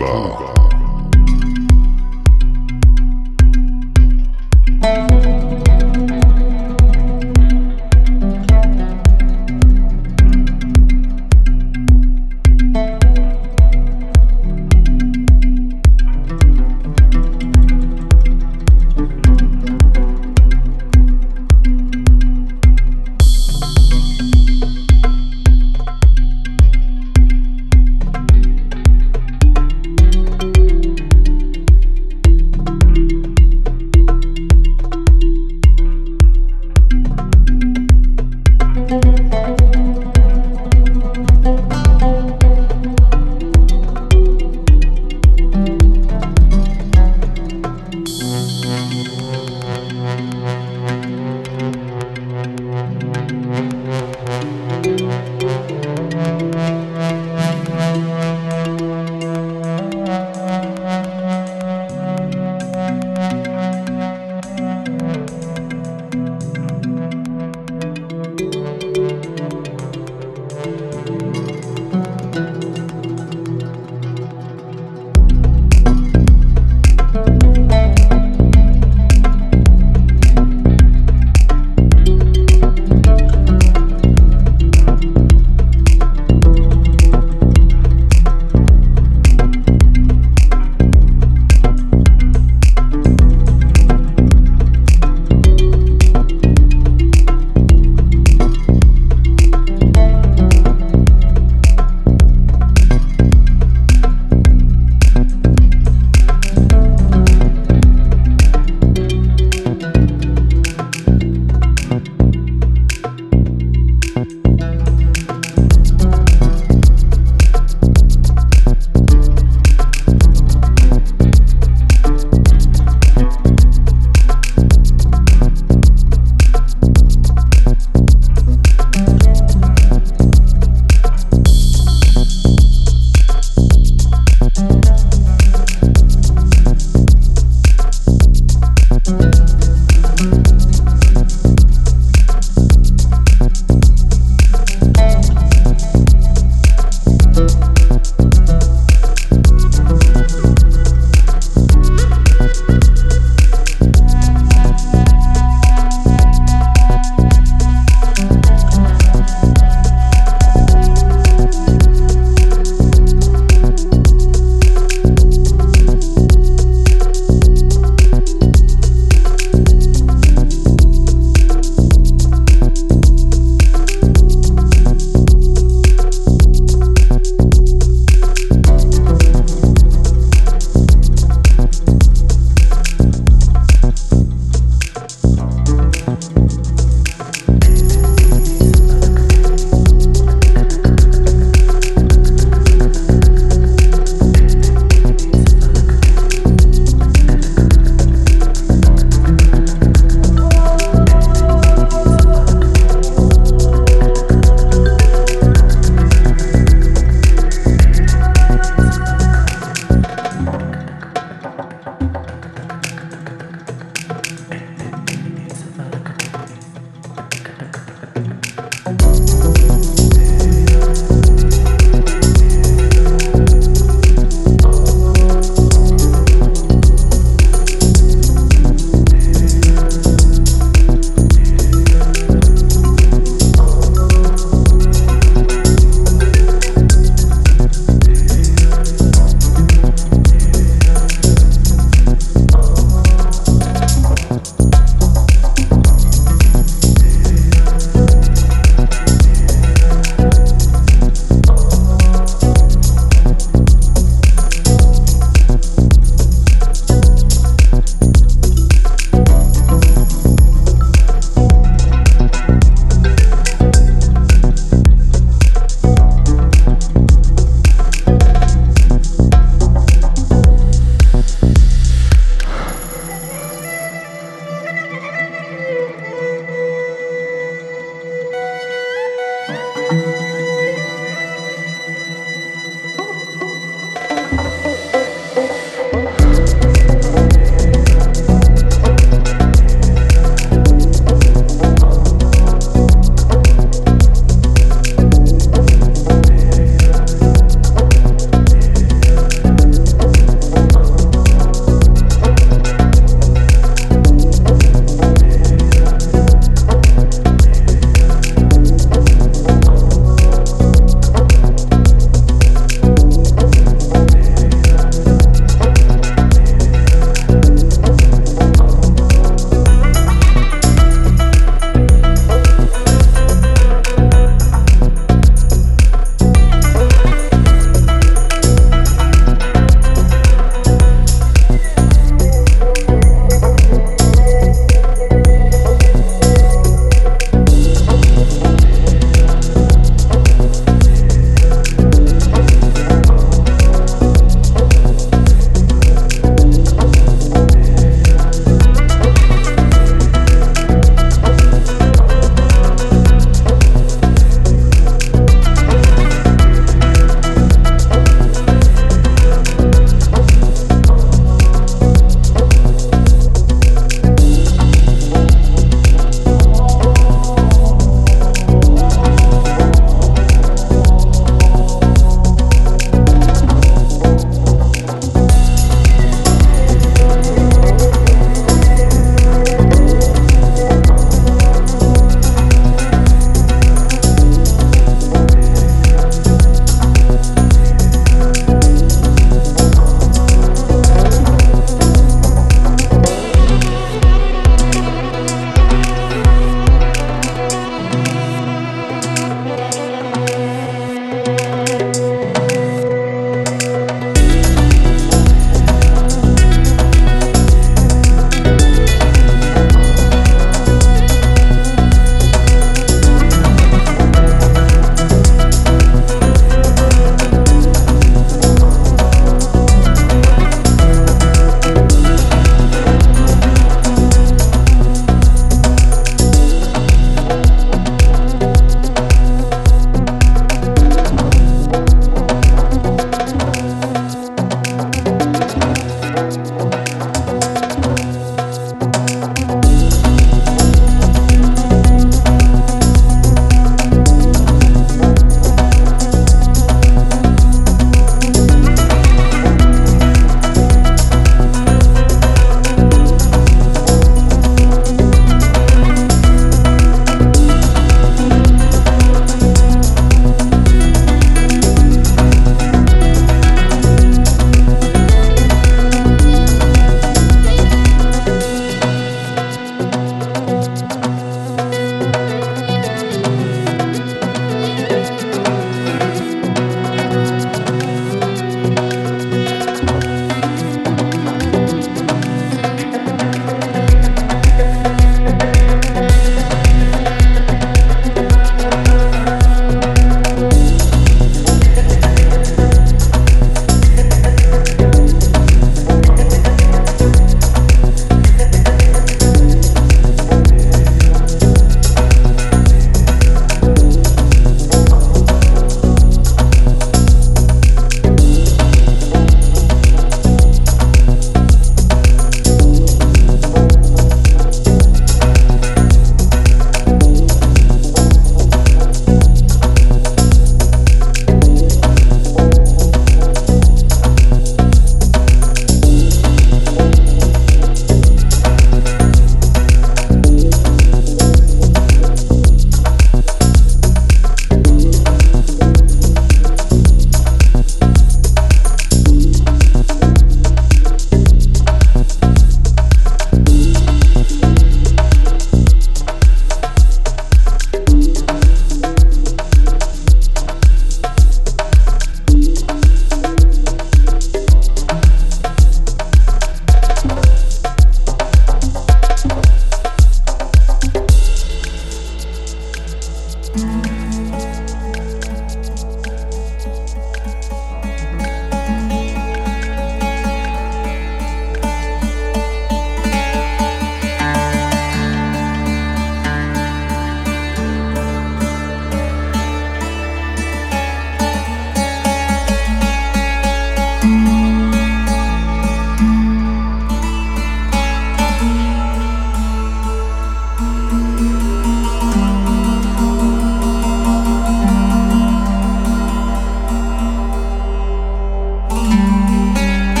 Vertuga.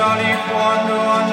Italy quando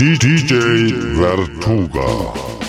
DJ Vertuga.